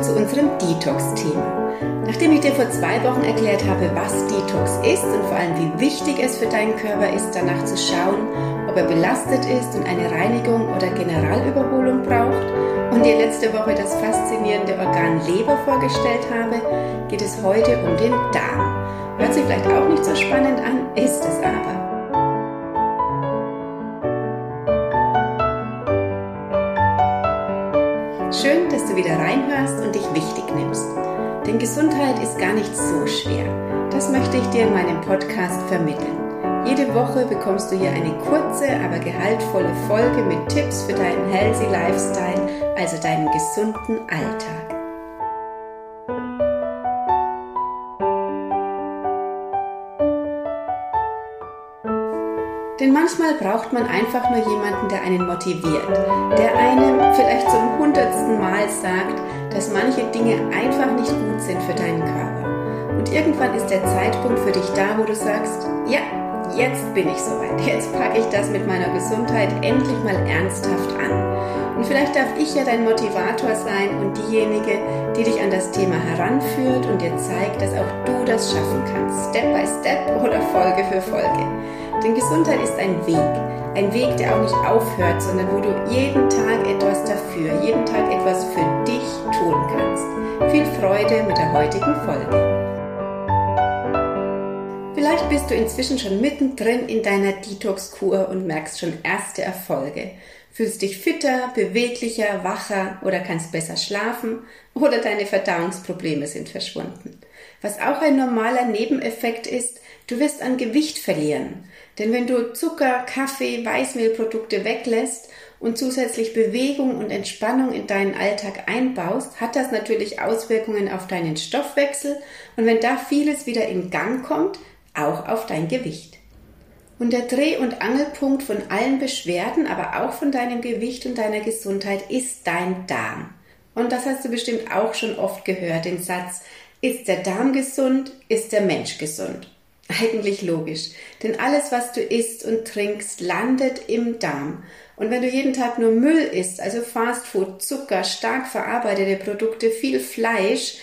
wir zu unserem Detox-Thema. Nachdem ich dir vor zwei Wochen erklärt habe, was Detox ist und vor allem wie wichtig es für deinen Körper ist, danach zu schauen, ob er belastet ist und eine Reinigung oder Generalüberholung braucht und dir letzte Woche das faszinierende Organ Leber vorgestellt habe, geht es heute um den Darm. Hört sich vielleicht auch nicht so spannend an, ist es aber. Schön, dass du wieder reinhörst und dich wichtig nimmst. Denn Gesundheit ist gar nicht so schwer. Das möchte ich dir in meinem Podcast vermitteln. Jede Woche bekommst du hier eine kurze, aber gehaltvolle Folge mit Tipps für deinen healthy Lifestyle, also deinen gesunden Alltag. Manchmal braucht man einfach nur jemanden, der einen motiviert, der einem vielleicht zum hundertsten Mal sagt, dass manche Dinge einfach nicht gut sind für deinen Körper. Und irgendwann ist der Zeitpunkt für dich da, wo du sagst, ja, jetzt bin ich soweit. Jetzt packe ich das mit meiner Gesundheit endlich mal ernsthaft an. Und vielleicht darf ich ja dein Motivator sein und diejenige, die dich an das Thema heranführt und dir zeigt, dass auch du das schaffen kannst. Step by Step oder Folge für Folge. Denn Gesundheit ist ein Weg. Ein Weg, der auch nicht aufhört, sondern wo du jeden Tag etwas dafür, jeden Tag etwas für dich tun kannst. Viel Freude mit der heutigen Folge. Vielleicht bist du inzwischen schon mittendrin in deiner Detox-Kur und merkst schon erste Erfolge. Fühlst dich fitter, beweglicher, wacher oder kannst besser schlafen oder deine Verdauungsprobleme sind verschwunden. Was auch ein normaler Nebeneffekt ist, du wirst an Gewicht verlieren. Denn wenn du Zucker, Kaffee, Weißmehlprodukte weglässt und zusätzlich Bewegung und Entspannung in deinen Alltag einbaust, hat das natürlich Auswirkungen auf deinen Stoffwechsel und wenn da vieles wieder in Gang kommt, auch auf dein Gewicht. Und der Dreh- und Angelpunkt von allen Beschwerden, aber auch von deinem Gewicht und deiner Gesundheit ist dein Darm. Und das hast du bestimmt auch schon oft gehört, den Satz, ist der Darm gesund, ist der Mensch gesund. Eigentlich logisch, denn alles, was du isst und trinkst, landet im Darm. Und wenn du jeden Tag nur Müll isst, also Fastfood, Zucker, stark verarbeitete Produkte, viel Fleisch,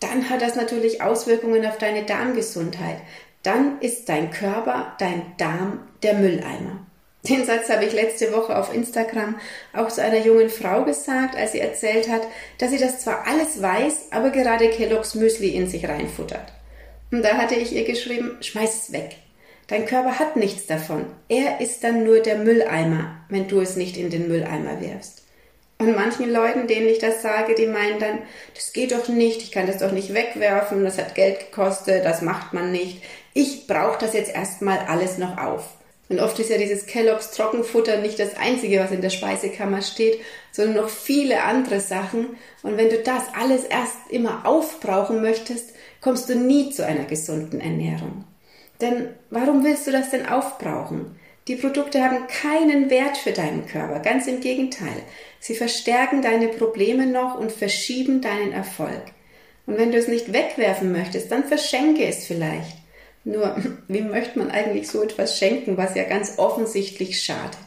dann hat das natürlich Auswirkungen auf deine Darmgesundheit. Dann ist dein Körper, dein Darm der Mülleimer. Den Satz habe ich letzte Woche auf Instagram auch zu einer jungen Frau gesagt, als sie erzählt hat, dass sie das zwar alles weiß, aber gerade Kellogg's Müsli in sich reinfuttert. Und da hatte ich ihr geschrieben, schmeiß es weg. Dein Körper hat nichts davon. Er ist dann nur der Mülleimer, wenn du es nicht in den Mülleimer wirfst. Und manchen Leuten, denen ich das sage, die meinen dann, das geht doch nicht, ich kann das doch nicht wegwerfen, das hat Geld gekostet, das macht man nicht. Ich brauche das jetzt erstmal alles noch auf. Und oft ist ja dieses Kelloggs Trockenfutter nicht das einzige, was in der Speisekammer steht, sondern noch viele andere Sachen. Und wenn du das alles erst immer aufbrauchen möchtest, kommst du nie zu einer gesunden Ernährung. Denn warum willst du das denn aufbrauchen? Die Produkte haben keinen Wert für deinen Körper, ganz im Gegenteil. Sie verstärken deine Probleme noch und verschieben deinen Erfolg. Und wenn du es nicht wegwerfen möchtest, dann verschenke es vielleicht. Nur, wem möchte man eigentlich so etwas schenken, was ja ganz offensichtlich schadet?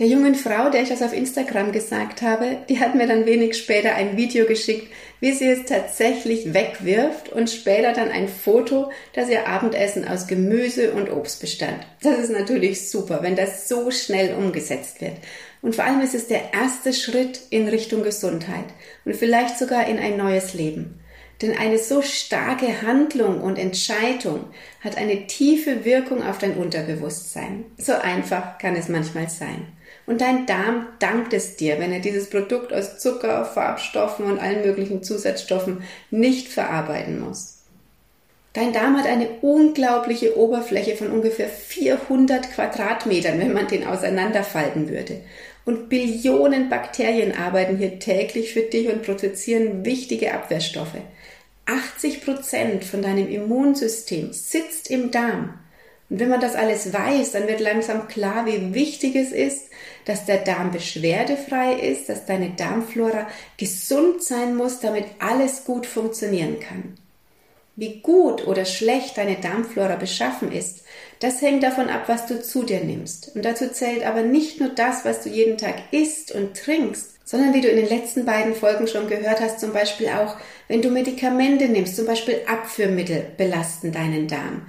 Der jungen Frau, der ich das auf Instagram gesagt habe, die hat mir dann wenig später ein Video geschickt, wie sie es tatsächlich wegwirft und später dann ein Foto, das ihr Abendessen aus Gemüse und Obst bestand. Das ist natürlich super, wenn das so schnell umgesetzt wird. Und vor allem ist es der erste Schritt in Richtung Gesundheit und vielleicht sogar in ein neues Leben. Denn eine so starke Handlung und Entscheidung hat eine tiefe Wirkung auf dein Unterbewusstsein. So einfach kann es manchmal sein. Und dein Darm dankt es dir, wenn er dieses Produkt aus Zucker, Farbstoffen und allen möglichen Zusatzstoffen nicht verarbeiten muss. Dein Darm hat eine unglaubliche Oberfläche von ungefähr 400 Quadratmetern, wenn man den auseinanderfalten würde. Und Billionen Bakterien arbeiten hier täglich für dich und produzieren wichtige Abwehrstoffe. 80 Prozent von deinem Immunsystem sitzt im Darm. Und wenn man das alles weiß, dann wird langsam klar, wie wichtig es ist, dass der Darm beschwerdefrei ist, dass deine Darmflora gesund sein muss, damit alles gut funktionieren kann. Wie gut oder schlecht deine Darmflora beschaffen ist, das hängt davon ab, was du zu dir nimmst. Und dazu zählt aber nicht nur das, was du jeden Tag isst und trinkst, sondern wie du in den letzten beiden Folgen schon gehört hast, zum Beispiel auch, wenn du Medikamente nimmst, zum Beispiel Abführmittel belasten deinen Darm,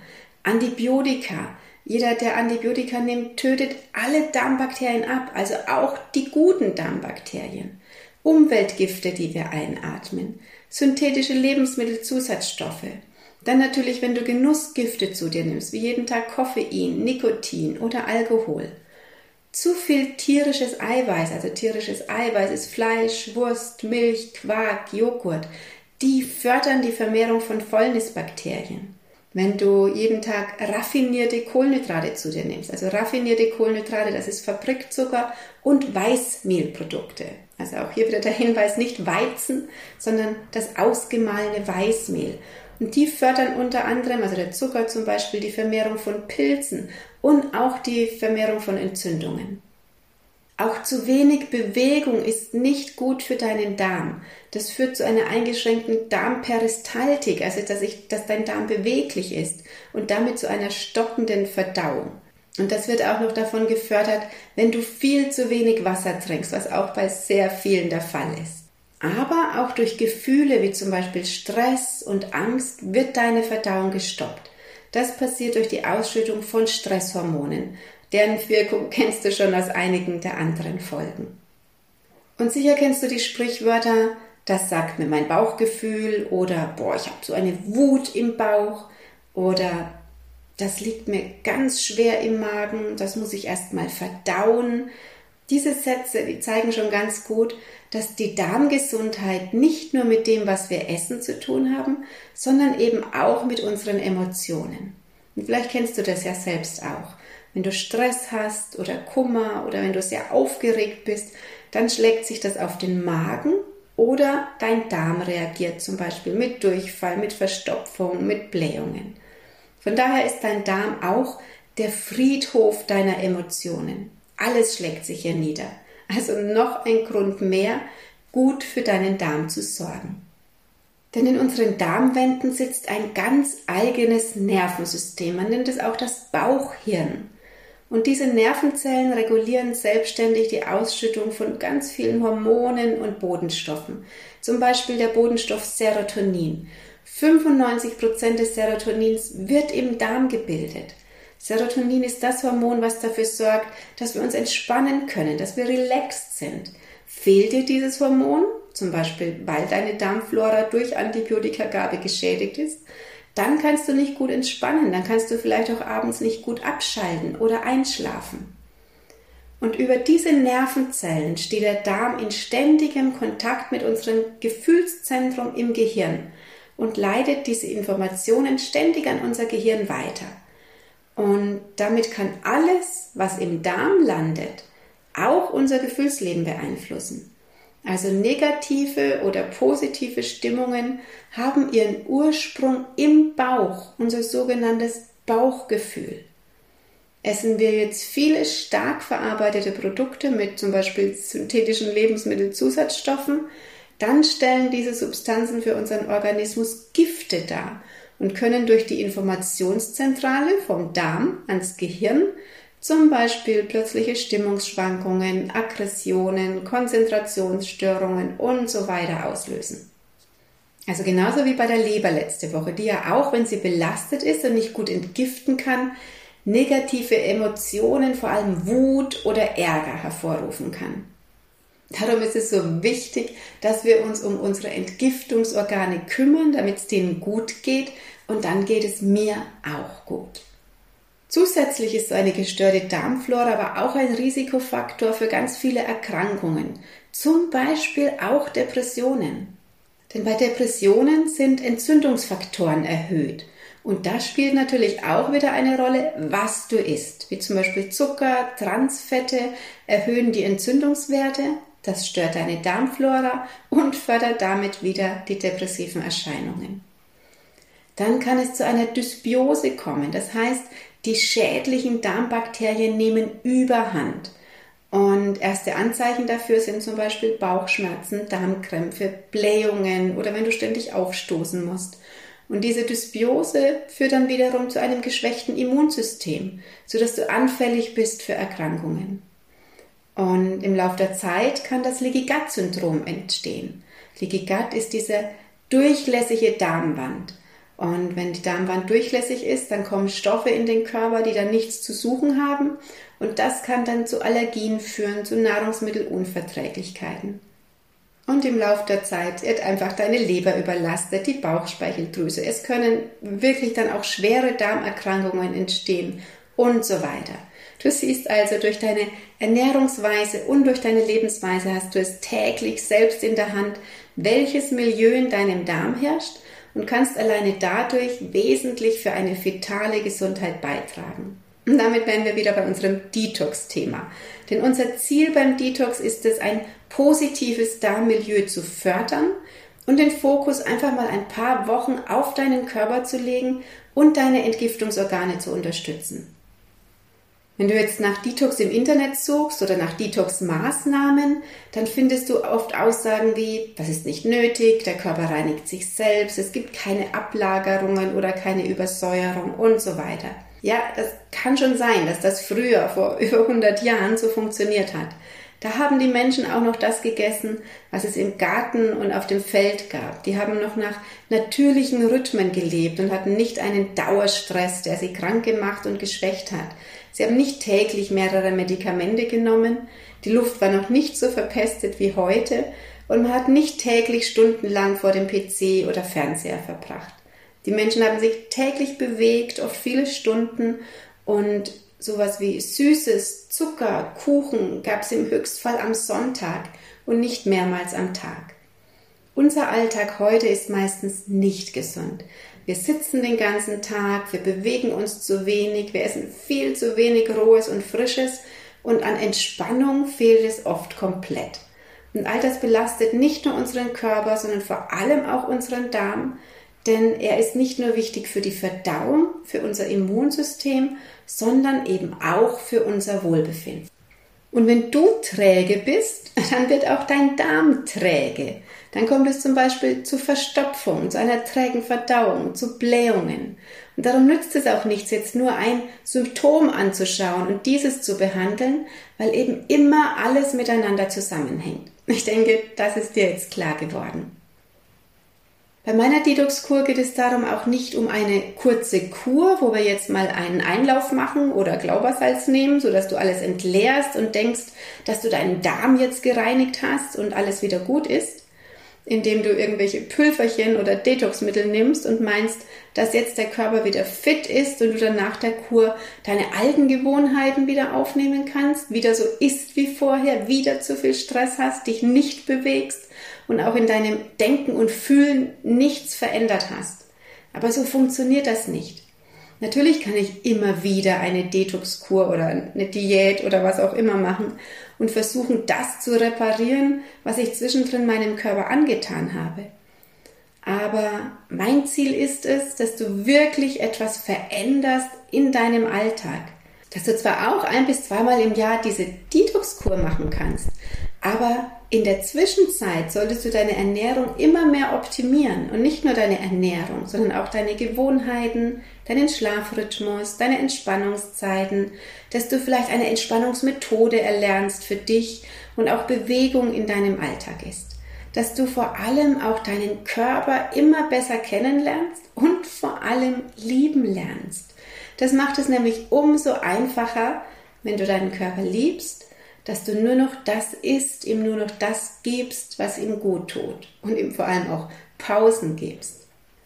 Antibiotika. Jeder, der Antibiotika nimmt, tötet alle Darmbakterien ab, also auch die guten Darmbakterien. Umweltgifte, die wir einatmen, synthetische Lebensmittelzusatzstoffe. Dann natürlich, wenn du Genussgifte zu dir nimmst, wie jeden Tag Koffein, Nikotin oder Alkohol. Zu viel tierisches Eiweiß, also tierisches Eiweiß ist Fleisch, Wurst, Milch, Quark, Joghurt, die fördern die Vermehrung von Fäulnisbakterien. Wenn du jeden Tag raffinierte Kohlenhydrate zu dir nimmst, also raffinierte Kohlenhydrate, das ist Fabrikzucker und Weißmehlprodukte. Also auch hier wieder der Hinweis, nicht Weizen, sondern das ausgemahlene Weißmehl. Und die fördern unter anderem, also der Zucker zum Beispiel, die Vermehrung von Pilzen und auch die Vermehrung von Entzündungen. Auch zu wenig Bewegung ist nicht gut für deinen Darm. Das führt zu einer eingeschränkten Darmperistaltik, also dass, ich, dass dein Darm beweglich ist und damit zu einer stockenden Verdauung. Und das wird auch noch davon gefördert, wenn du viel zu wenig Wasser trinkst, was auch bei sehr vielen der Fall ist. Aber auch durch Gefühle wie zum Beispiel Stress und Angst wird deine Verdauung gestoppt. Das passiert durch die Ausschüttung von Stresshormonen. Deren Wirkung kennst du schon aus einigen der anderen Folgen. Und sicher kennst du die Sprichwörter, das sagt mir mein Bauchgefühl oder boah, ich habe so eine Wut im Bauch oder das liegt mir ganz schwer im Magen, das muss ich erst mal verdauen. Diese Sätze, die zeigen schon ganz gut, dass die Darmgesundheit nicht nur mit dem, was wir essen, zu tun haben, sondern eben auch mit unseren Emotionen. Und vielleicht kennst du das ja selbst auch. Wenn du Stress hast oder Kummer oder wenn du sehr aufgeregt bist, dann schlägt sich das auf den Magen oder dein Darm reagiert zum Beispiel mit Durchfall, mit Verstopfung, mit Blähungen. Von daher ist dein Darm auch der Friedhof deiner Emotionen. Alles schlägt sich hier nieder. Also noch ein Grund mehr, gut für deinen Darm zu sorgen. Denn in unseren Darmwänden sitzt ein ganz eigenes Nervensystem. Man nennt es auch das Bauchhirn. Und diese Nervenzellen regulieren selbstständig die Ausschüttung von ganz vielen Hormonen und Bodenstoffen. Zum Beispiel der Bodenstoff Serotonin. 95 Prozent des Serotonins wird im Darm gebildet. Serotonin ist das Hormon, was dafür sorgt, dass wir uns entspannen können, dass wir relaxed sind. Fehlt dir dieses Hormon, zum Beispiel weil deine Darmflora durch Antibiotikagabe geschädigt ist, dann kannst du nicht gut entspannen, dann kannst du vielleicht auch abends nicht gut abschalten oder einschlafen. Und über diese Nervenzellen steht der Darm in ständigem Kontakt mit unserem Gefühlszentrum im Gehirn und leitet diese Informationen ständig an unser Gehirn weiter. Und damit kann alles, was im Darm landet, auch unser Gefühlsleben beeinflussen. Also negative oder positive Stimmungen haben ihren Ursprung im Bauch, unser sogenanntes Bauchgefühl. Essen wir jetzt viele stark verarbeitete Produkte mit zum Beispiel synthetischen Lebensmittelzusatzstoffen, dann stellen diese Substanzen für unseren Organismus Gifte dar und können durch die Informationszentrale vom Darm ans Gehirn zum Beispiel plötzliche Stimmungsschwankungen, Aggressionen, Konzentrationsstörungen und so weiter auslösen. Also genauso wie bei der Leber letzte Woche, die ja auch, wenn sie belastet ist und nicht gut entgiften kann, negative Emotionen, vor allem Wut oder Ärger hervorrufen kann. Darum ist es so wichtig, dass wir uns um unsere Entgiftungsorgane kümmern, damit es denen gut geht und dann geht es mir auch gut. Zusätzlich ist so eine gestörte Darmflora aber auch ein Risikofaktor für ganz viele Erkrankungen, zum Beispiel auch Depressionen. Denn bei Depressionen sind Entzündungsfaktoren erhöht. Und da spielt natürlich auch wieder eine Rolle, was du isst. Wie zum Beispiel Zucker, Transfette erhöhen die Entzündungswerte, das stört deine Darmflora und fördert damit wieder die depressiven Erscheinungen. Dann kann es zu einer Dysbiose kommen. Das heißt, die schädlichen Darmbakterien nehmen überhand. Und erste Anzeichen dafür sind zum Beispiel Bauchschmerzen, Darmkrämpfe, Blähungen oder wenn du ständig aufstoßen musst. Und diese Dysbiose führt dann wiederum zu einem geschwächten Immunsystem, sodass du anfällig bist für Erkrankungen. Und im Laufe der Zeit kann das Leaky Gut Syndrom entstehen. Leaky ist diese durchlässige Darmwand. Und wenn die Darmwand durchlässig ist, dann kommen Stoffe in den Körper, die dann nichts zu suchen haben. Und das kann dann zu Allergien führen, zu Nahrungsmittelunverträglichkeiten. Und im Laufe der Zeit wird einfach deine Leber überlastet, die Bauchspeicheldrüse. Es können wirklich dann auch schwere Darmerkrankungen entstehen und so weiter. Du siehst also, durch deine Ernährungsweise und durch deine Lebensweise hast du es täglich selbst in der Hand, welches Milieu in deinem Darm herrscht und kannst alleine dadurch wesentlich für eine fetale Gesundheit beitragen. Und damit wären wir wieder bei unserem Detox-Thema. Denn unser Ziel beim Detox ist es, ein positives Darmmilieu zu fördern und den Fokus einfach mal ein paar Wochen auf deinen Körper zu legen und deine Entgiftungsorgane zu unterstützen. Wenn du jetzt nach Detox im Internet suchst oder nach Detox-Maßnahmen, dann findest du oft Aussagen wie, das ist nicht nötig, der Körper reinigt sich selbst, es gibt keine Ablagerungen oder keine Übersäuerung und so weiter. Ja, das kann schon sein, dass das früher, vor über 100 Jahren, so funktioniert hat. Da haben die Menschen auch noch das gegessen, was es im Garten und auf dem Feld gab. Die haben noch nach natürlichen Rhythmen gelebt und hatten nicht einen Dauerstress, der sie krank gemacht und geschwächt hat. Sie haben nicht täglich mehrere Medikamente genommen, die Luft war noch nicht so verpestet wie heute und man hat nicht täglich stundenlang vor dem PC oder Fernseher verbracht. Die Menschen haben sich täglich bewegt, oft viele Stunden und sowas wie Süßes, Zucker, Kuchen gab es im Höchstfall am Sonntag und nicht mehrmals am Tag. Unser Alltag heute ist meistens nicht gesund. Wir sitzen den ganzen Tag, wir bewegen uns zu wenig, wir essen viel zu wenig Rohes und Frisches und an Entspannung fehlt es oft komplett. Und all das belastet nicht nur unseren Körper, sondern vor allem auch unseren Darm, denn er ist nicht nur wichtig für die Verdauung, für unser Immunsystem, sondern eben auch für unser Wohlbefinden. Und wenn du träge bist, dann wird auch dein Darm träge. Dann kommt es zum Beispiel zu Verstopfung, zu einer trägen Verdauung, zu Blähungen. Und darum nützt es auch nichts, jetzt nur ein Symptom anzuschauen und dieses zu behandeln, weil eben immer alles miteinander zusammenhängt. Ich denke, das ist dir jetzt klar geworden. Bei meiner Detox-Kur geht es darum auch nicht um eine kurze Kur, wo wir jetzt mal einen Einlauf machen oder Glaubersalz nehmen, sodass du alles entleerst und denkst, dass du deinen Darm jetzt gereinigt hast und alles wieder gut ist, indem du irgendwelche Pülverchen oder Detoxmittel nimmst und meinst, dass jetzt der Körper wieder fit ist und du dann nach der Kur deine alten Gewohnheiten wieder aufnehmen kannst, wieder so isst wie vorher, wieder zu viel Stress hast, dich nicht bewegst und auch in deinem Denken und Fühlen nichts verändert hast. Aber so funktioniert das nicht. Natürlich kann ich immer wieder eine Detox-Kur oder eine Diät oder was auch immer machen und versuchen, das zu reparieren, was ich zwischendrin meinem Körper angetan habe. Aber mein Ziel ist es, dass du wirklich etwas veränderst in deinem Alltag. Dass du zwar auch ein bis zweimal im Jahr diese Detox-Kur machen kannst, aber in der Zwischenzeit solltest du deine Ernährung immer mehr optimieren und nicht nur deine Ernährung, sondern auch deine Gewohnheiten, deinen Schlafrhythmus, deine Entspannungszeiten, dass du vielleicht eine Entspannungsmethode erlernst für dich und auch Bewegung in deinem Alltag ist. Dass du vor allem auch deinen Körper immer besser kennenlernst und vor allem lieben lernst. Das macht es nämlich umso einfacher, wenn du deinen Körper liebst dass du nur noch das isst, ihm nur noch das gibst, was ihm gut tut und ihm vor allem auch Pausen gibst.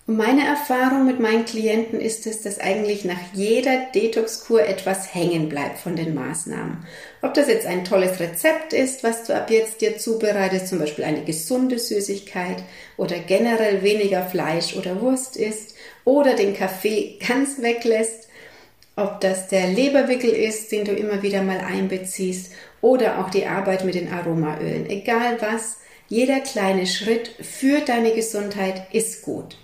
Und meine Erfahrung mit meinen Klienten ist es, dass eigentlich nach jeder Detox-Kur etwas hängen bleibt von den Maßnahmen. Ob das jetzt ein tolles Rezept ist, was du ab jetzt dir zubereitest, zum Beispiel eine gesunde Süßigkeit oder generell weniger Fleisch oder Wurst isst oder den Kaffee ganz weglässt, ob das der Leberwickel ist, den du immer wieder mal einbeziehst oder auch die Arbeit mit den Aromaölen. Egal was, jeder kleine Schritt für deine Gesundheit ist gut.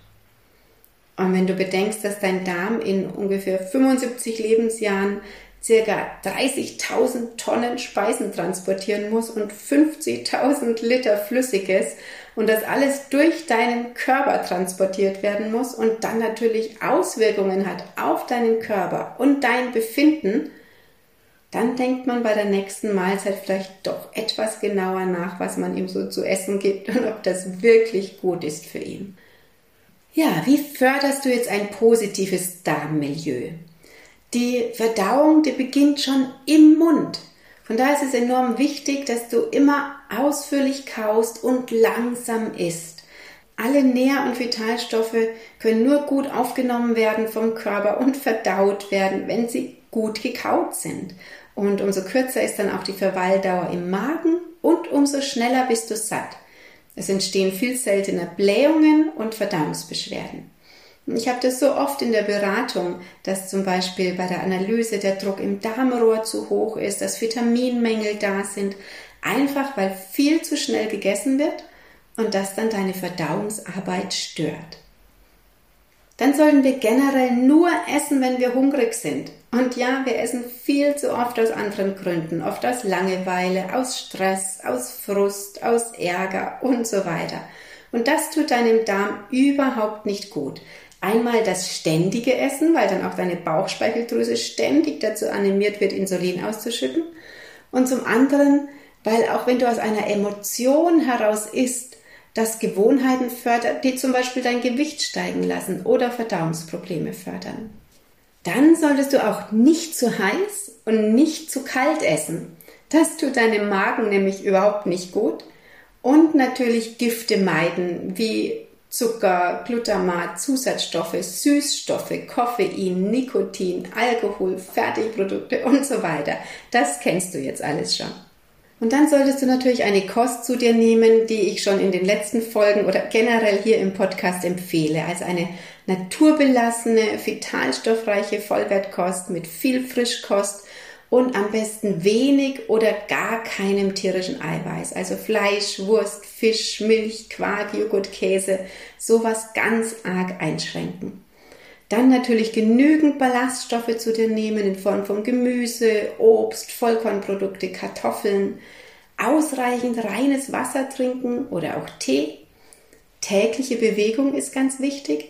Und wenn du bedenkst, dass dein Darm in ungefähr 75 Lebensjahren circa 30.000 Tonnen Speisen transportieren muss und 50.000 Liter Flüssiges und das alles durch deinen Körper transportiert werden muss und dann natürlich Auswirkungen hat auf deinen Körper und dein Befinden, dann denkt man bei der nächsten Mahlzeit vielleicht doch etwas genauer nach, was man ihm so zu essen gibt und ob das wirklich gut ist für ihn. Ja, wie förderst du jetzt ein positives Darmmilieu? Die Verdauung, die beginnt schon im Mund. Von daher ist es enorm wichtig, dass du immer ausführlich kaust und langsam isst. Alle Nähr- und Vitalstoffe können nur gut aufgenommen werden vom Körper und verdaut werden, wenn sie gut gekaut sind. Und umso kürzer ist dann auch die Verweildauer im Magen und umso schneller bist du satt. Es entstehen viel seltener Blähungen und Verdauungsbeschwerden. Ich habe das so oft in der Beratung, dass zum Beispiel bei der Analyse der Druck im Darmrohr zu hoch ist, dass Vitaminmängel da sind, einfach weil viel zu schnell gegessen wird und das dann deine Verdauungsarbeit stört. Dann sollten wir generell nur essen, wenn wir hungrig sind. Und ja, wir essen viel zu oft aus anderen Gründen, oft aus Langeweile, aus Stress, aus Frust, aus Ärger und so weiter. Und das tut deinem Darm überhaupt nicht gut. Einmal das ständige Essen, weil dann auch deine Bauchspeicheldrüse ständig dazu animiert wird, Insulin auszuschütten. Und zum anderen, weil auch wenn du aus einer Emotion heraus isst, das Gewohnheiten fördert, die zum Beispiel dein Gewicht steigen lassen oder Verdauungsprobleme fördern. Dann solltest du auch nicht zu heiß und nicht zu kalt essen. Das tut deinem Magen nämlich überhaupt nicht gut. Und natürlich Gifte meiden, wie Zucker, Glutamat, Zusatzstoffe, Süßstoffe, Koffein, Nikotin, Alkohol, Fertigprodukte und so weiter. Das kennst du jetzt alles schon. Und dann solltest du natürlich eine Kost zu dir nehmen, die ich schon in den letzten Folgen oder generell hier im Podcast empfehle. Also eine naturbelassene, vitalstoffreiche Vollwertkost mit viel Frischkost und am besten wenig oder gar keinem tierischen Eiweiß. Also Fleisch, Wurst, Fisch, Milch, Quark, Joghurt, Käse, sowas ganz arg einschränken. Dann natürlich genügend Ballaststoffe zu dir nehmen in Form von Gemüse, Obst, Vollkornprodukte, Kartoffeln, ausreichend reines Wasser trinken oder auch Tee. Tägliche Bewegung ist ganz wichtig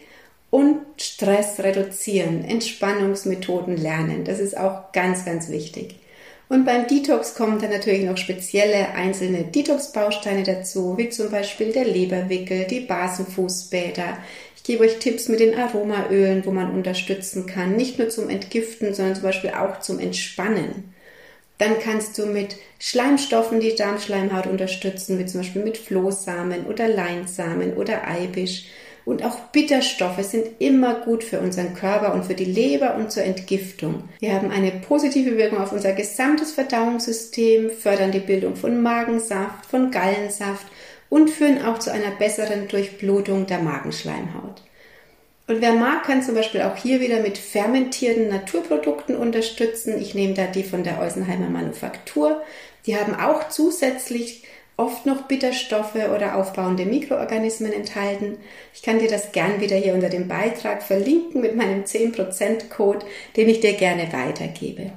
und Stress reduzieren, Entspannungsmethoden lernen. Das ist auch ganz, ganz wichtig. Und beim Detox kommen dann natürlich noch spezielle einzelne Detox-Bausteine dazu, wie zum Beispiel der Leberwickel, die Basenfußbäder. Ich gebe euch Tipps mit den Aromaölen, wo man unterstützen kann, nicht nur zum Entgiften, sondern zum Beispiel auch zum Entspannen. Dann kannst du mit Schleimstoffen die Darmschleimhaut unterstützen, wie zum Beispiel mit Flohsamen oder Leinsamen oder Eibisch. Und auch Bitterstoffe sind immer gut für unseren Körper und für die Leber und zur Entgiftung. Wir haben eine positive Wirkung auf unser gesamtes Verdauungssystem, fördern die Bildung von Magensaft, von Gallensaft und führen auch zu einer besseren Durchblutung der Magenschleimhaut. Und wer mag, kann zum Beispiel auch hier wieder mit fermentierten Naturprodukten unterstützen. Ich nehme da die von der Eusenheimer Manufaktur. Die haben auch zusätzlich oft noch Bitterstoffe oder aufbauende Mikroorganismen enthalten. Ich kann dir das gern wieder hier unter dem Beitrag verlinken mit meinem 10% Code, den ich dir gerne weitergebe.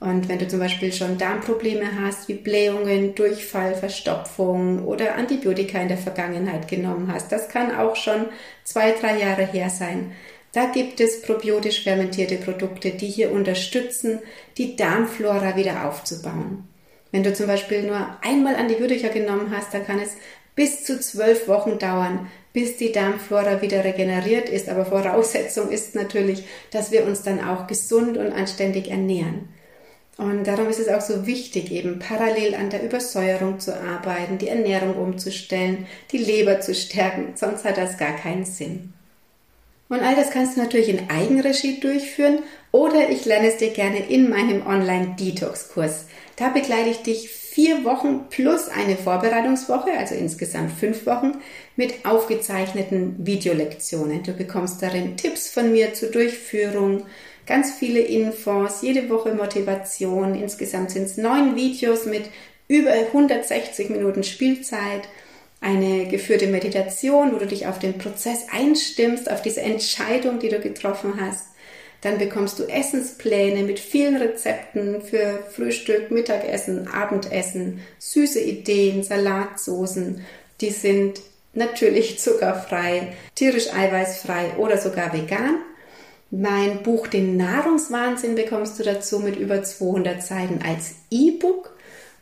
Und wenn du zum Beispiel schon Darmprobleme hast, wie Blähungen, Durchfall, Verstopfung oder Antibiotika in der Vergangenheit genommen hast, das kann auch schon zwei, drei Jahre her sein. Da gibt es probiotisch fermentierte Produkte, die hier unterstützen, die Darmflora wieder aufzubauen. Wenn du zum Beispiel nur einmal Antibiotika genommen hast, dann kann es bis zu zwölf Wochen dauern, bis die Darmflora wieder regeneriert ist. Aber Voraussetzung ist natürlich, dass wir uns dann auch gesund und anständig ernähren. Und darum ist es auch so wichtig, eben parallel an der Übersäuerung zu arbeiten, die Ernährung umzustellen, die Leber zu stärken, sonst hat das gar keinen Sinn. Und all das kannst du natürlich in Eigenregie durchführen oder ich lerne es dir gerne in meinem Online-Detox-Kurs. Da begleite ich dich vier Wochen plus eine Vorbereitungswoche, also insgesamt fünf Wochen, mit aufgezeichneten Videolektionen. Du bekommst darin Tipps von mir zur Durchführung, ganz viele Infos, jede Woche Motivation. Insgesamt sind es neun Videos mit über 160 Minuten Spielzeit, eine geführte Meditation, wo du dich auf den Prozess einstimmst, auf diese Entscheidung, die du getroffen hast dann bekommst du Essenspläne mit vielen Rezepten für Frühstück, Mittagessen, Abendessen, süße Ideen, Salatsoßen. Die sind natürlich zuckerfrei, tierisch eiweißfrei oder sogar vegan. Mein Buch Den Nahrungswahnsinn bekommst du dazu mit über 200 Seiten als E-Book.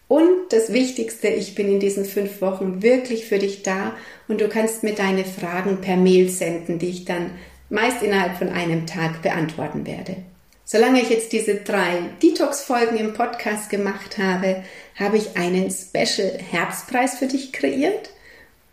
Und das Wichtigste, ich bin in diesen fünf Wochen wirklich für dich da und du kannst mir deine Fragen per Mail senden, die ich dann meist innerhalb von einem Tag beantworten werde. Solange ich jetzt diese drei Detox-Folgen im Podcast gemacht habe, habe ich einen Special Herbstpreis für dich kreiert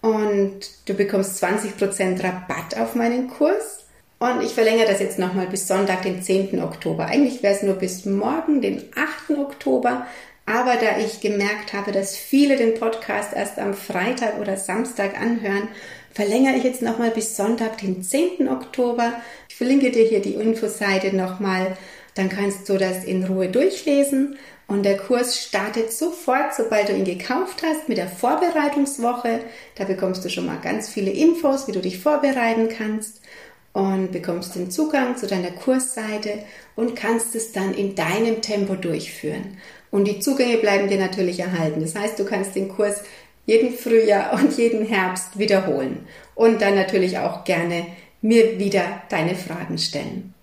und du bekommst 20% Rabatt auf meinen Kurs. Und ich verlängere das jetzt nochmal bis Sonntag, den 10. Oktober. Eigentlich wäre es nur bis morgen, den 8. Oktober. Aber da ich gemerkt habe, dass viele den Podcast erst am Freitag oder Samstag anhören, verlängere ich jetzt nochmal bis Sonntag, den 10. Oktober. Ich verlinke dir hier die Infoseite nochmal. Dann kannst du das in Ruhe durchlesen. Und der Kurs startet sofort, sobald du ihn gekauft hast, mit der Vorbereitungswoche. Da bekommst du schon mal ganz viele Infos, wie du dich vorbereiten kannst und bekommst den Zugang zu deiner Kursseite und kannst es dann in deinem Tempo durchführen. Und die Zugänge bleiben dir natürlich erhalten. Das heißt, du kannst den Kurs jeden Frühjahr und jeden Herbst wiederholen und dann natürlich auch gerne mir wieder deine Fragen stellen.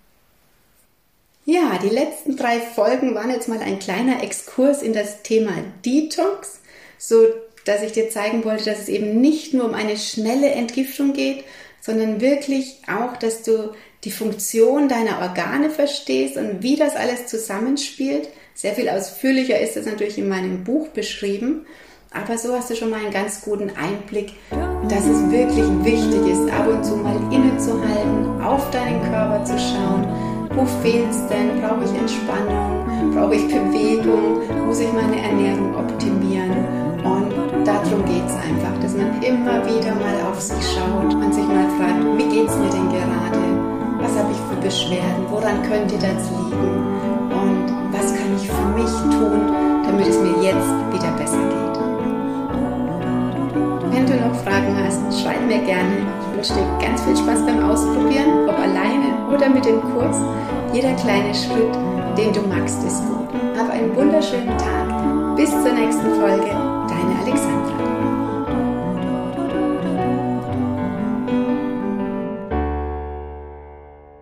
Ja, die letzten drei Folgen waren jetzt mal ein kleiner Exkurs in das Thema Detox, so dass ich dir zeigen wollte, dass es eben nicht nur um eine schnelle Entgiftung geht, sondern wirklich auch, dass du die Funktion deiner Organe verstehst und wie das alles zusammenspielt. Sehr viel ausführlicher ist das natürlich in meinem Buch beschrieben, aber so hast du schon mal einen ganz guten Einblick, dass es wirklich wichtig ist, ab und zu mal innezuhalten, auf deinen Körper zu schauen. Wo fehlt es denn? Brauche ich Entspannung? Brauche ich Bewegung? Muss ich meine Ernährung optimieren? Und darum geht es einfach, dass man immer wieder mal auf sich schaut und sich mal fragt, wie geht es mir denn gerade? Was habe ich für Beschwerden? Woran könnte das liegen? Und was kann ich für mich tun, damit es mir jetzt wieder besser geht? Du noch Fragen hast, schreib mir gerne. Ich wünsche dir ganz viel Spaß beim Ausprobieren, ob alleine oder mit dem Kurs. Jeder kleine Schritt, den du magst, ist gut. Hab einen wunderschönen Tag. Bis zur nächsten Folge.